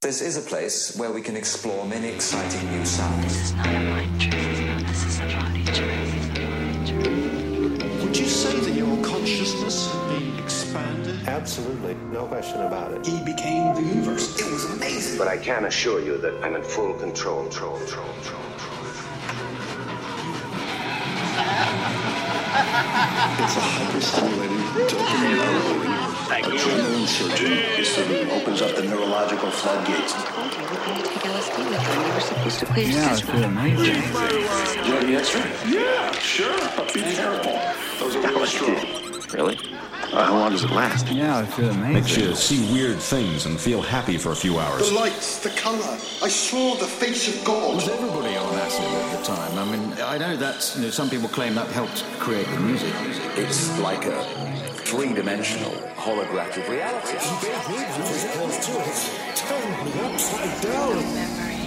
This is a place where we can explore many exciting new sounds. This is not a mind trick. This is a body trick. Would you say that your consciousness has been expanded? Absolutely, no question about it. He became the universe. It was amazing. But I can assure you that I'm in full control, control, control, control, control. It's a hyper-stimulating dopamine elevating adrenaline surgery. This thing opens up the neurological floodgates. I told you, we're going to take LSD with you. You were supposed to clear Yeah, I system. feel amazing. Do you have the X-ray? Yeah, sure. But be careful. Those are really strong. Really? Uh, how long does it last? Yeah, I feel Makes amazing. you see weird things and feel happy for a few hours. The lights, the colour. I saw the face of God. Was everybody on acid at the time? I mean, I know that you know, some people claim that helped create the music. It's like a three-dimensional holographic reality. Memory,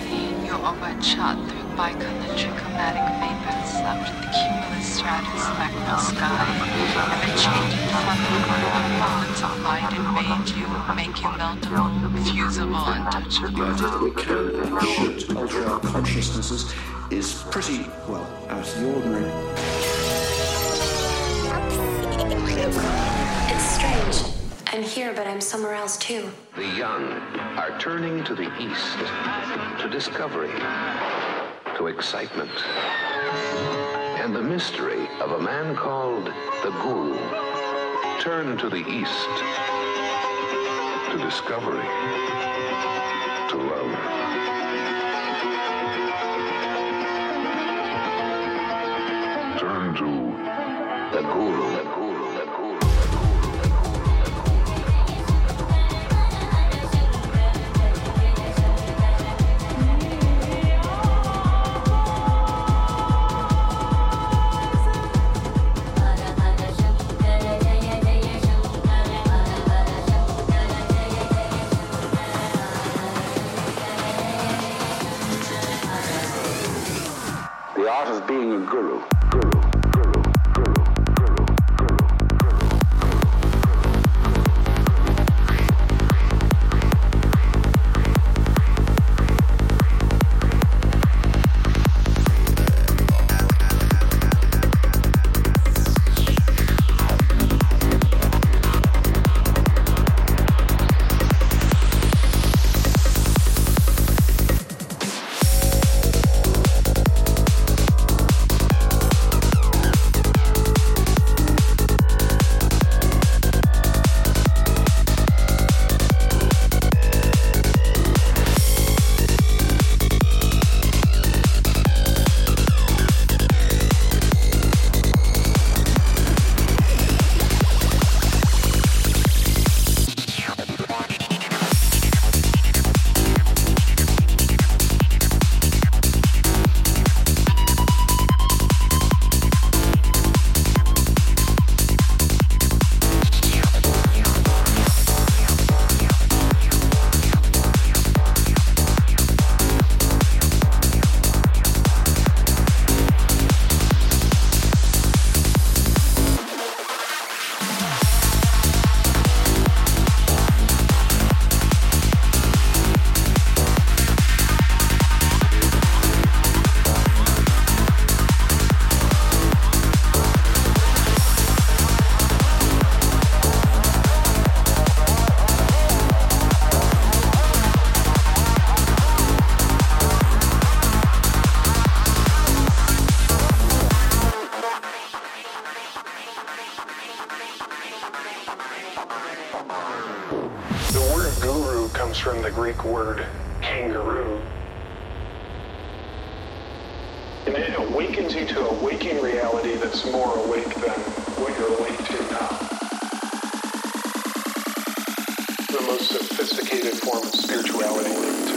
you overshot through bicoelectrochromatic vapors after the cumulus stratus spectral sky, and the changing fundamental moments of light invade you, make you meltable, fusible, untouchable. We can and should alter our consciousnesses is pretty, well, out of the ordinary. It's strange. I'm here, but I'm somewhere else too. The young are turning to the east, to discovery, to excitement, and the mystery of a man called the Guru. Turn to the east, to discovery, to love. Turn to the Guru, guru, most sophisticated form of spirituality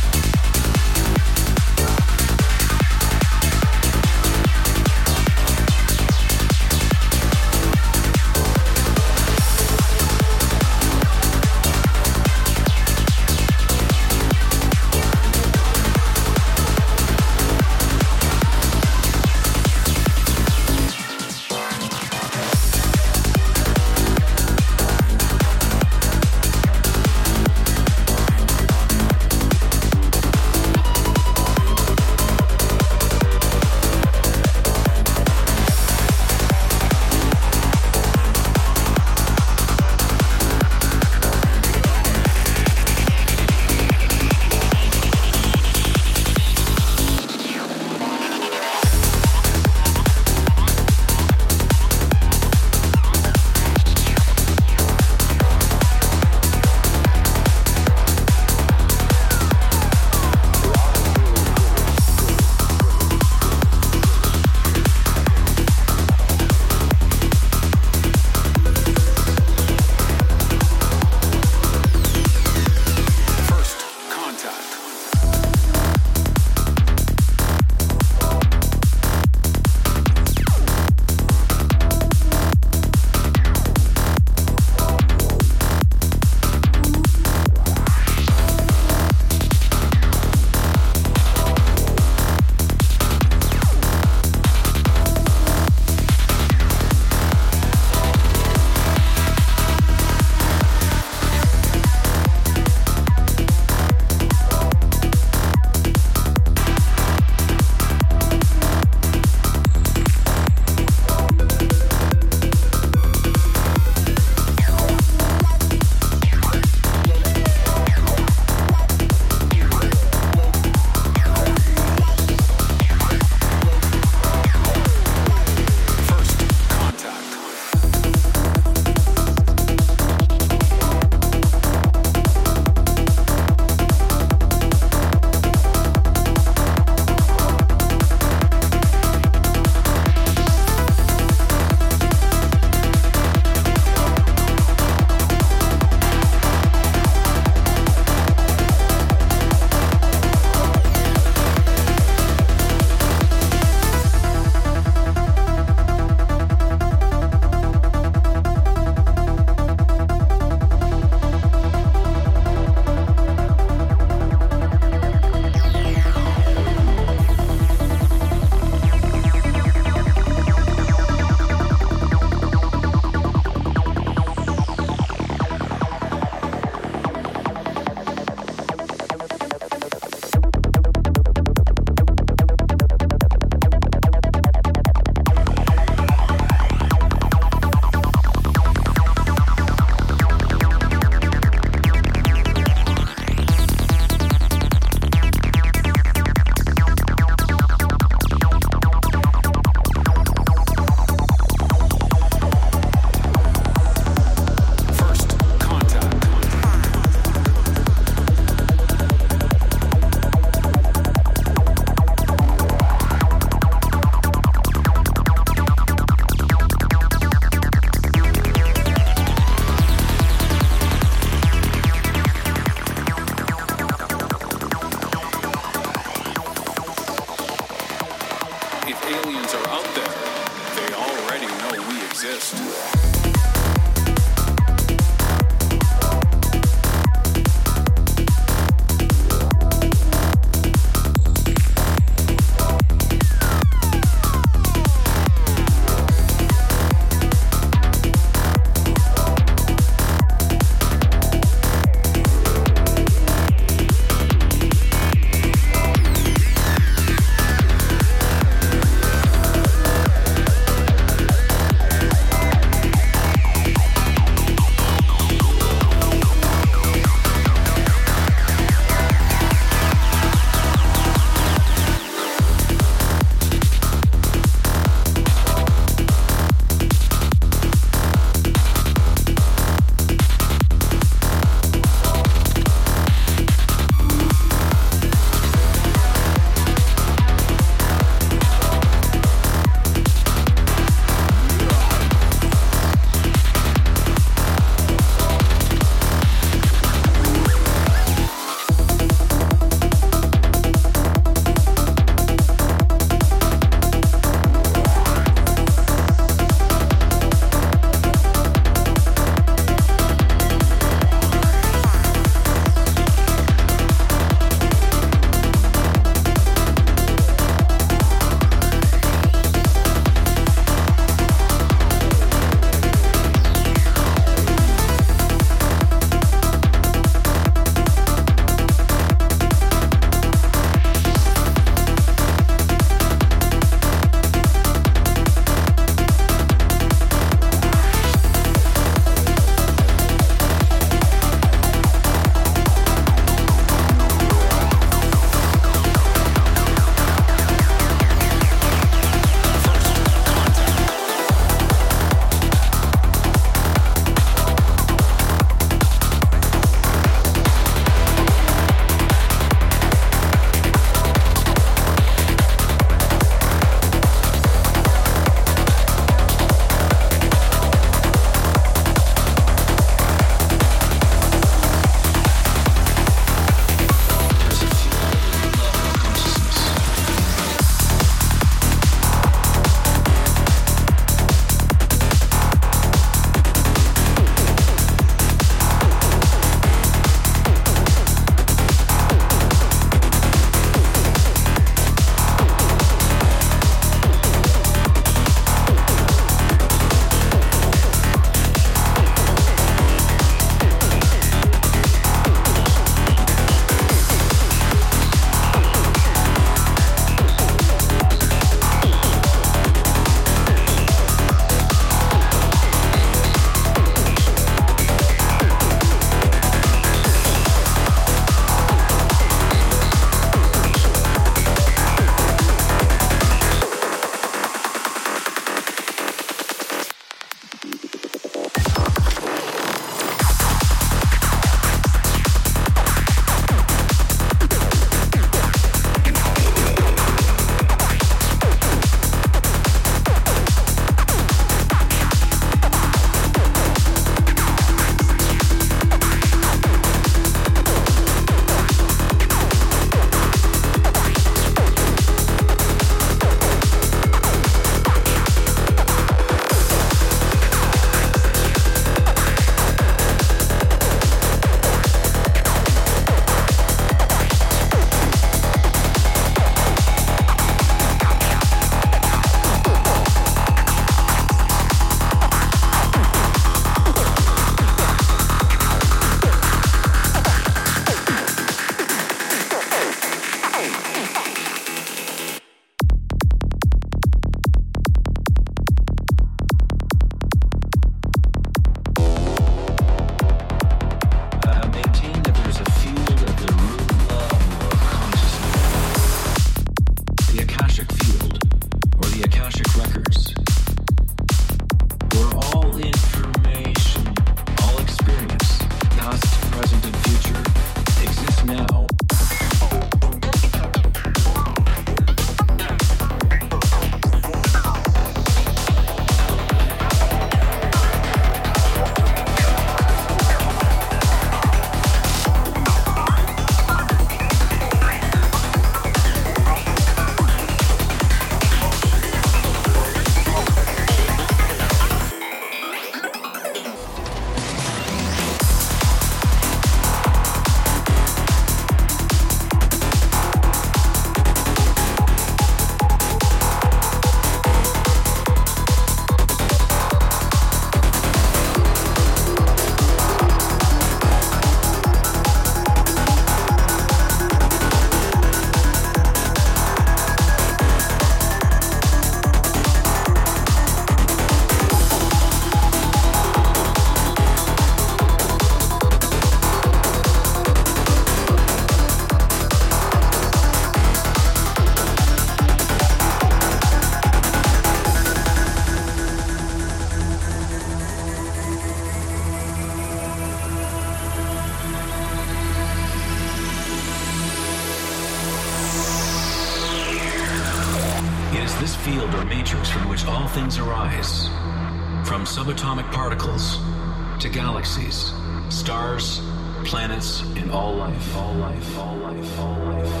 planets, and all life. All life, all life, all life, all life.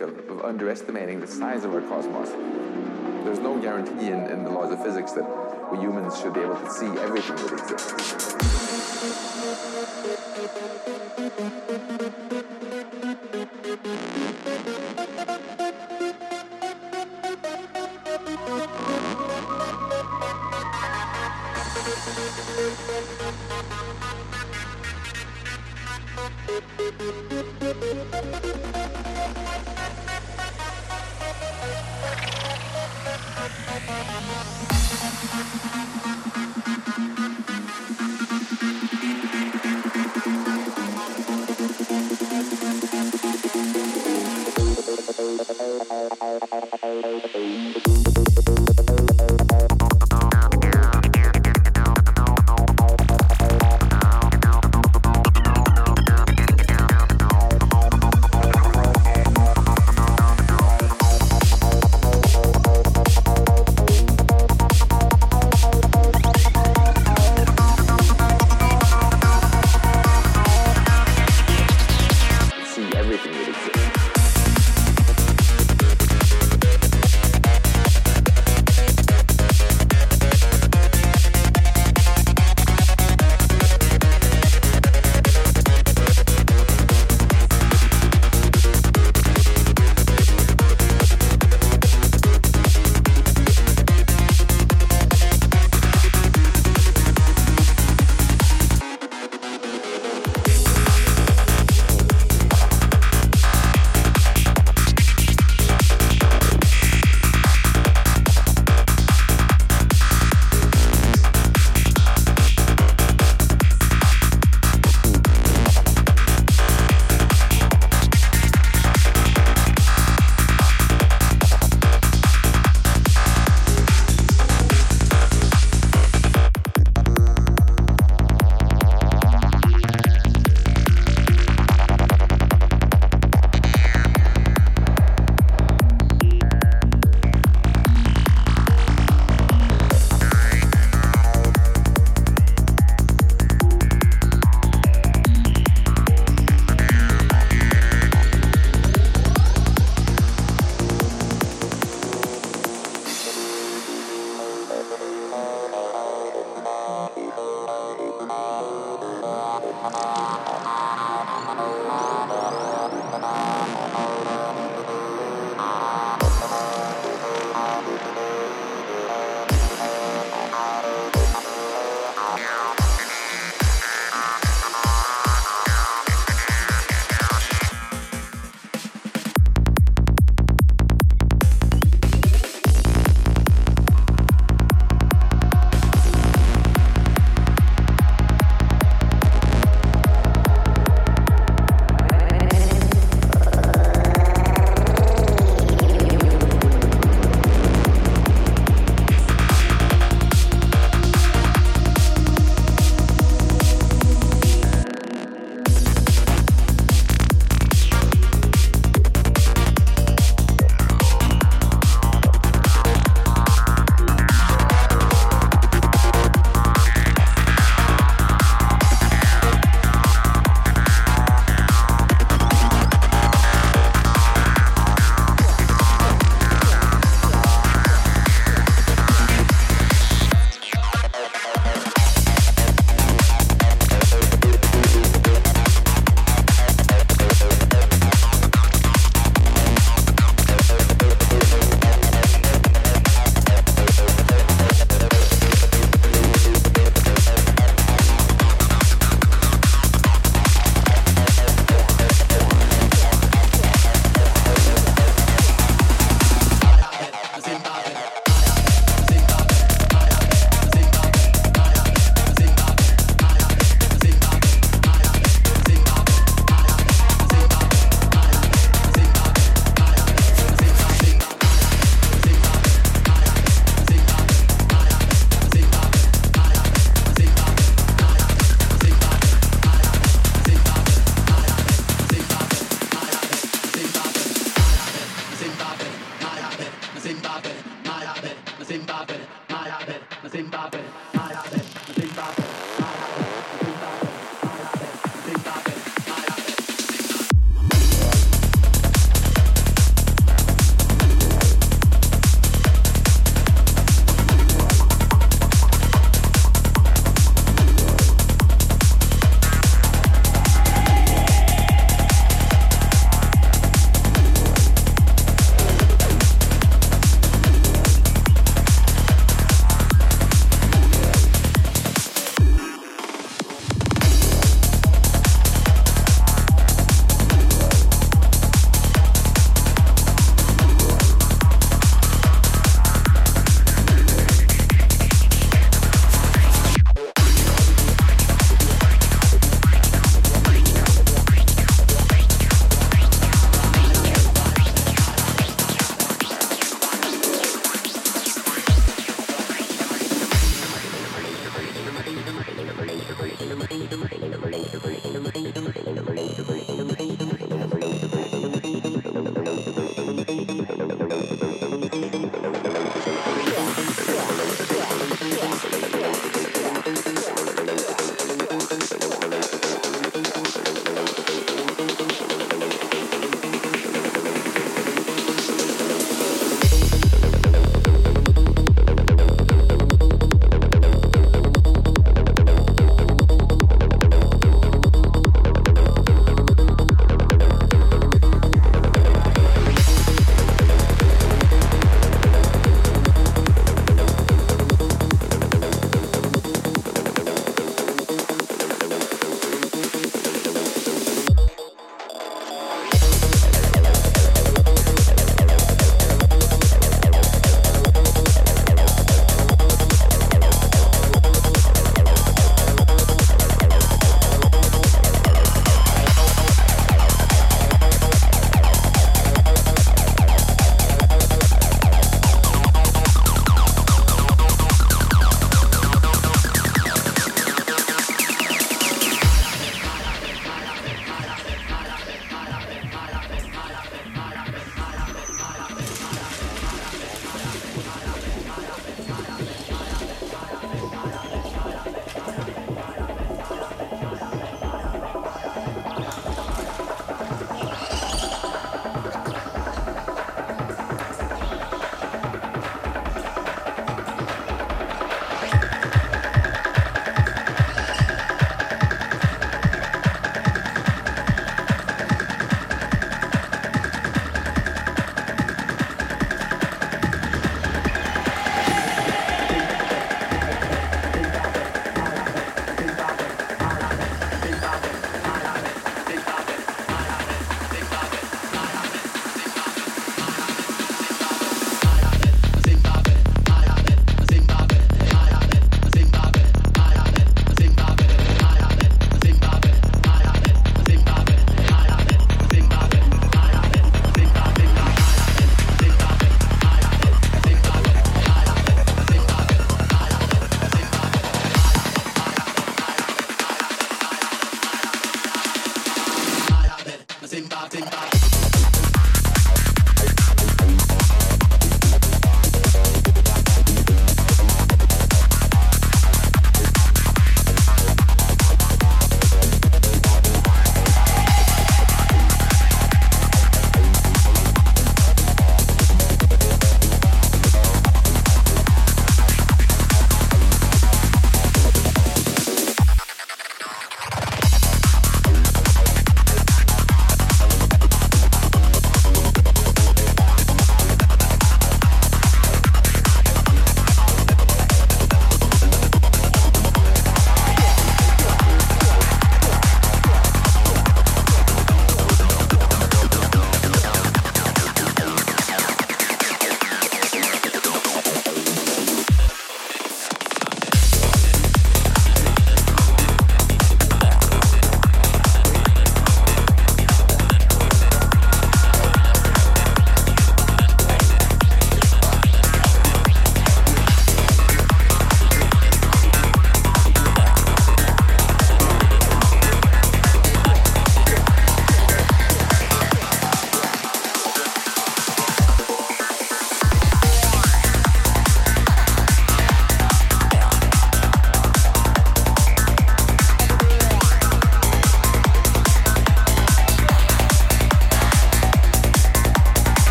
Of, of underestimating the size of our cosmos. There's no guarantee in, in the laws of physics that we humans should be able to see everything that exists. See